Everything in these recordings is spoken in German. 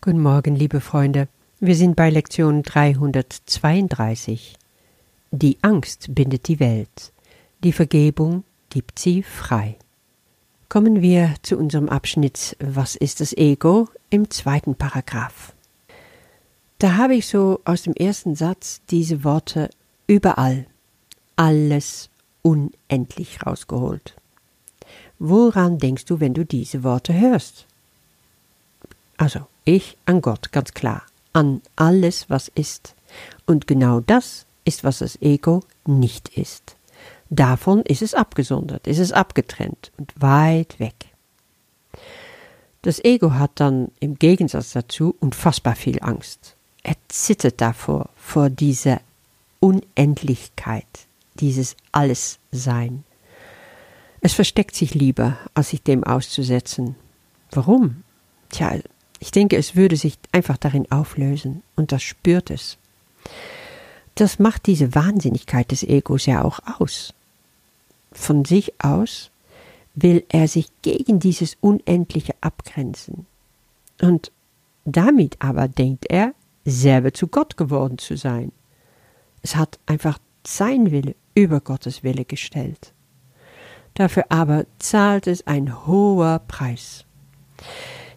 Guten Morgen, liebe Freunde. Wir sind bei Lektion 332. Die Angst bindet die Welt. Die Vergebung gibt sie frei. Kommen wir zu unserem Abschnitt Was ist das Ego im zweiten Paragraph. Da habe ich so aus dem ersten Satz diese Worte überall, alles unendlich rausgeholt. Woran denkst du, wenn du diese Worte hörst? Also, ich an Gott, ganz klar, an alles, was ist. Und genau das ist, was das Ego nicht ist. Davon ist es abgesondert, ist es abgetrennt und weit weg. Das Ego hat dann im Gegensatz dazu unfassbar viel Angst. Er zittert davor, vor dieser Unendlichkeit, dieses Allessein. Es versteckt sich lieber, als sich dem auszusetzen. Warum? Tja, ich denke, es würde sich einfach darin auflösen, und das spürt es. Das macht diese Wahnsinnigkeit des Egos ja auch aus. Von sich aus will er sich gegen dieses Unendliche abgrenzen. Und damit aber denkt er, selber zu Gott geworden zu sein. Es hat einfach sein Wille über Gottes Wille gestellt. Dafür aber zahlt es ein hoher Preis.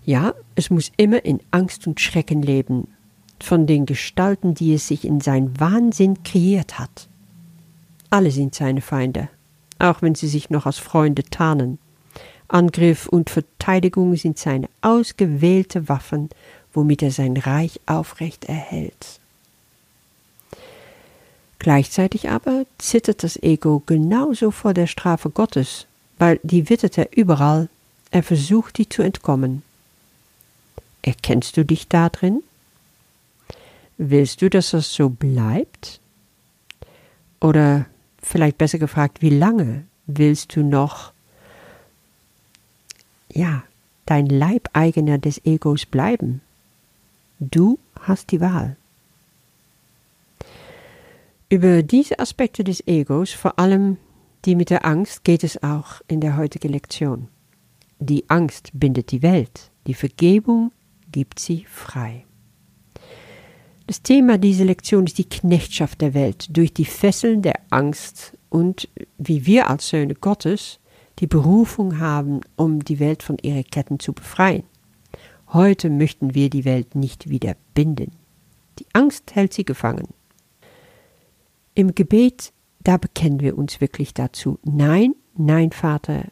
Ja, es muss immer in Angst und Schrecken leben, von den Gestalten, die es sich in sein Wahnsinn kreiert hat. Alle sind seine Feinde, auch wenn sie sich noch als Freunde tarnen. Angriff und Verteidigung sind seine ausgewählte Waffen, womit er sein Reich aufrecht erhält. Gleichzeitig aber zittert das Ego genauso vor der Strafe Gottes, weil die wittert er überall, er versucht, die zu entkommen. Erkennst du dich da drin? Willst du, dass das so bleibt? Oder vielleicht besser gefragt, wie lange willst du noch, ja, dein Leibeigener des Egos bleiben? Du hast die Wahl. Über diese Aspekte des Egos, vor allem die mit der Angst, geht es auch in der heutigen Lektion. Die Angst bindet die Welt, die Vergebung gibt sie frei. Das Thema dieser Lektion ist die Knechtschaft der Welt durch die Fesseln der Angst und wie wir als Söhne Gottes die Berufung haben, um die Welt von ihren Ketten zu befreien. Heute möchten wir die Welt nicht wieder binden. Die Angst hält sie gefangen. Im Gebet, da bekennen wir uns wirklich dazu. Nein, nein, Vater,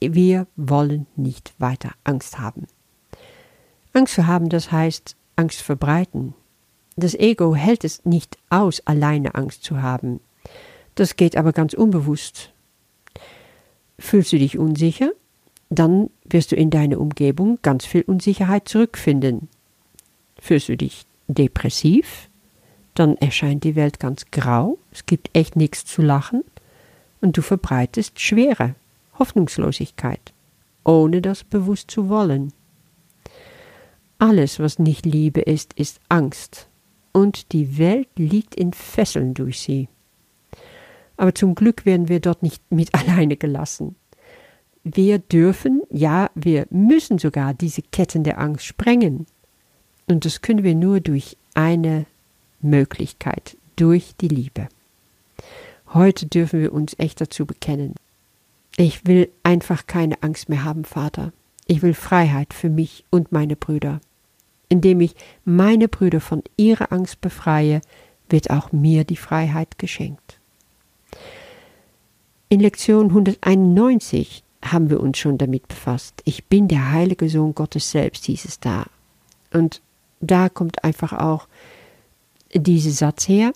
wir wollen nicht weiter Angst haben. Angst zu haben, das heißt Angst verbreiten. Das Ego hält es nicht aus, alleine Angst zu haben. Das geht aber ganz unbewusst. Fühlst du dich unsicher? Dann wirst du in deiner Umgebung ganz viel Unsicherheit zurückfinden. Fühlst du dich depressiv? Dann erscheint die Welt ganz grau, es gibt echt nichts zu lachen und du verbreitest Schwere, Hoffnungslosigkeit, ohne das bewusst zu wollen. Alles, was nicht Liebe ist, ist Angst, und die Welt liegt in Fesseln durch sie. Aber zum Glück werden wir dort nicht mit alleine gelassen. Wir dürfen, ja, wir müssen sogar diese Ketten der Angst sprengen. Und das können wir nur durch eine Möglichkeit, durch die Liebe. Heute dürfen wir uns echt dazu bekennen. Ich will einfach keine Angst mehr haben, Vater. Ich will Freiheit für mich und meine Brüder. Indem ich meine Brüder von ihrer Angst befreie, wird auch mir die Freiheit geschenkt. In Lektion 191 haben wir uns schon damit befasst. Ich bin der heilige Sohn Gottes selbst, hieß es da. Und da kommt einfach auch dieser Satz her.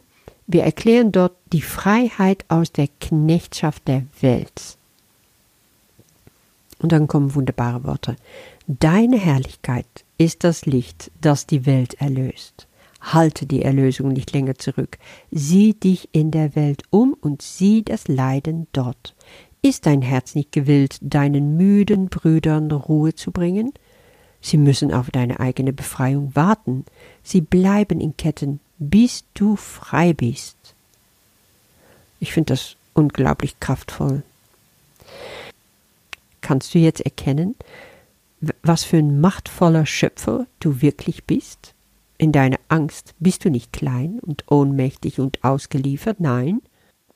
Wir erklären dort die Freiheit aus der Knechtschaft der Welt. Und dann kommen wunderbare Worte. Deine Herrlichkeit ist das Licht, das die Welt erlöst. Halte die Erlösung nicht länger zurück. Sieh dich in der Welt um und sieh das Leiden dort. Ist dein Herz nicht gewillt, deinen müden Brüdern Ruhe zu bringen? Sie müssen auf deine eigene Befreiung warten. Sie bleiben in Ketten, bis du frei bist. Ich finde das unglaublich kraftvoll. Kannst du jetzt erkennen, was für ein machtvoller Schöpfer du wirklich bist? In deiner Angst bist du nicht klein und ohnmächtig und ausgeliefert, nein.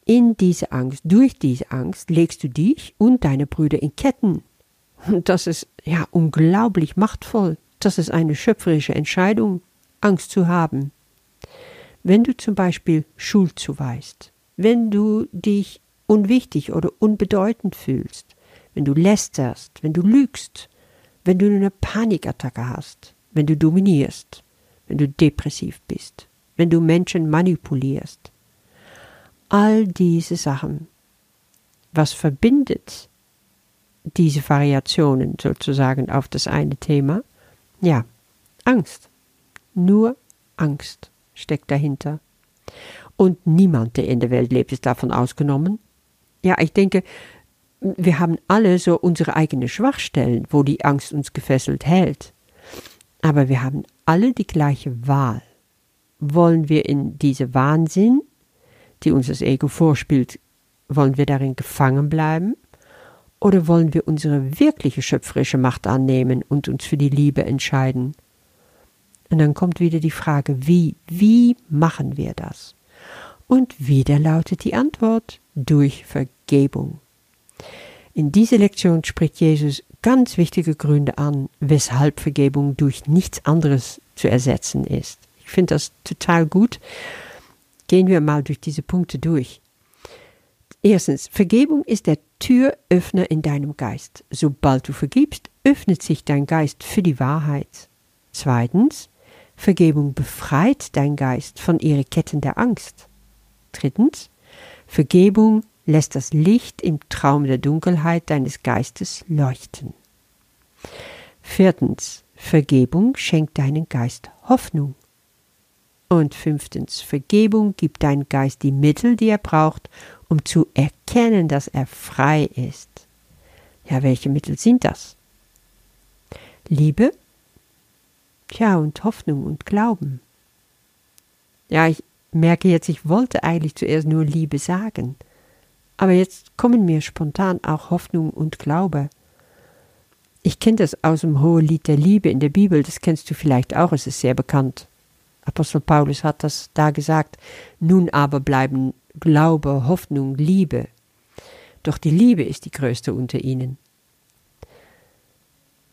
In diese Angst, durch diese Angst legst du dich und deine Brüder in Ketten. Und das ist ja unglaublich machtvoll. Das ist eine schöpferische Entscheidung, Angst zu haben. Wenn du zum Beispiel Schuld zuweist, wenn du dich unwichtig oder unbedeutend fühlst, wenn du lästerst, wenn du lügst, wenn du eine Panikattacke hast, wenn du dominierst, wenn du depressiv bist, wenn du Menschen manipulierst. All diese Sachen. Was verbindet diese Variationen sozusagen auf das eine Thema? Ja, Angst. Nur Angst steckt dahinter. Und niemand, der in der Welt lebt, ist davon ausgenommen. Ja, ich denke, wir haben alle so unsere eigenen Schwachstellen, wo die Angst uns gefesselt hält. Aber wir haben alle die gleiche Wahl. Wollen wir in diese Wahnsinn, die uns das Ego vorspielt, wollen wir darin gefangen bleiben? Oder wollen wir unsere wirkliche schöpferische Macht annehmen und uns für die Liebe entscheiden? Und dann kommt wieder die Frage, wie, wie machen wir das? Und wieder lautet die Antwort durch Vergebung. In dieser Lektion spricht Jesus ganz wichtige Gründe an, weshalb Vergebung durch nichts anderes zu ersetzen ist. Ich finde das total gut. Gehen wir mal durch diese Punkte durch. Erstens, Vergebung ist der Türöffner in deinem Geist. Sobald du vergibst, öffnet sich dein Geist für die Wahrheit. Zweitens, Vergebung befreit dein Geist von ihren Ketten der Angst. Drittens, Vergebung lässt das Licht im Traum der Dunkelheit deines Geistes leuchten. Viertens, Vergebung schenkt deinen Geist Hoffnung. Und fünftens, Vergebung gibt deinem Geist die Mittel, die er braucht, um zu erkennen, dass er frei ist. Ja, welche Mittel sind das? Liebe, Tja, und Hoffnung und Glauben. Ja, ich merke jetzt, ich wollte eigentlich zuerst nur Liebe sagen. Aber jetzt kommen mir spontan auch Hoffnung und Glaube. Ich kenne das aus dem Hohen Lied der Liebe in der Bibel, das kennst du vielleicht auch, es ist sehr bekannt. Apostel Paulus hat das da gesagt. Nun aber bleiben Glaube, Hoffnung, Liebe. Doch die Liebe ist die größte unter ihnen.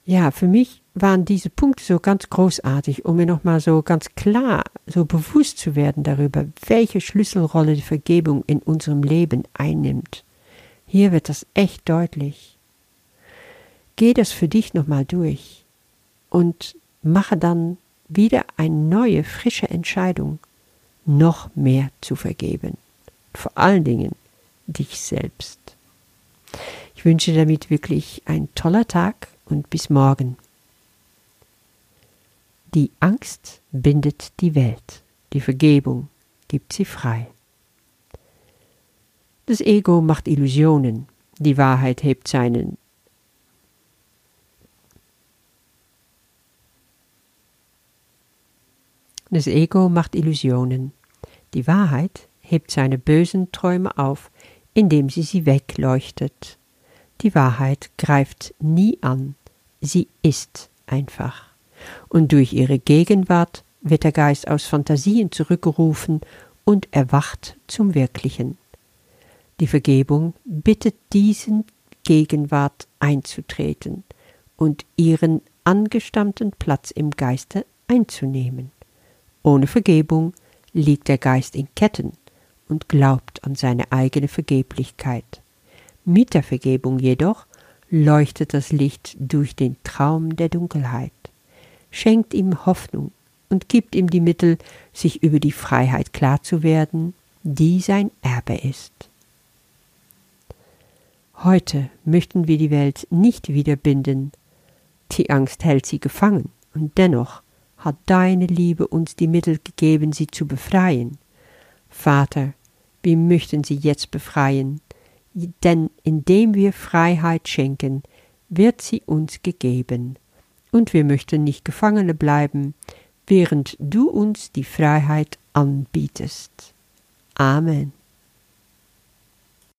Ja, für mich waren diese Punkte so ganz großartig, um mir nochmal so ganz klar, so bewusst zu werden darüber, welche Schlüsselrolle die Vergebung in unserem Leben einnimmt. Hier wird das echt deutlich. Geh das für dich nochmal durch und mache dann wieder eine neue, frische Entscheidung, noch mehr zu vergeben. Vor allen Dingen dich selbst. Ich wünsche damit wirklich ein toller Tag und bis morgen. Die Angst bindet die Welt, die Vergebung gibt sie frei. Das Ego macht Illusionen, die Wahrheit hebt seinen Das Ego macht Illusionen. Die Wahrheit hebt seine bösen Träume auf, indem sie sie wegleuchtet. Die Wahrheit greift nie an, sie ist einfach und durch ihre Gegenwart wird der Geist aus Fantasien zurückgerufen und erwacht zum Wirklichen. Die Vergebung bittet diesen Gegenwart einzutreten und ihren angestammten Platz im Geiste einzunehmen. Ohne Vergebung liegt der Geist in Ketten und glaubt an seine eigene Vergeblichkeit. Mit der Vergebung jedoch leuchtet das Licht durch den Traum der Dunkelheit schenkt ihm Hoffnung und gibt ihm die Mittel, sich über die Freiheit klar zu werden, die sein Erbe ist. Heute möchten wir die Welt nicht wieder binden. Die Angst hält sie gefangen, und dennoch hat deine Liebe uns die Mittel gegeben, sie zu befreien. Vater, wir möchten sie jetzt befreien, denn indem wir Freiheit schenken, wird sie uns gegeben und wir möchten nicht Gefangene bleiben, während du uns die Freiheit anbietest. Amen.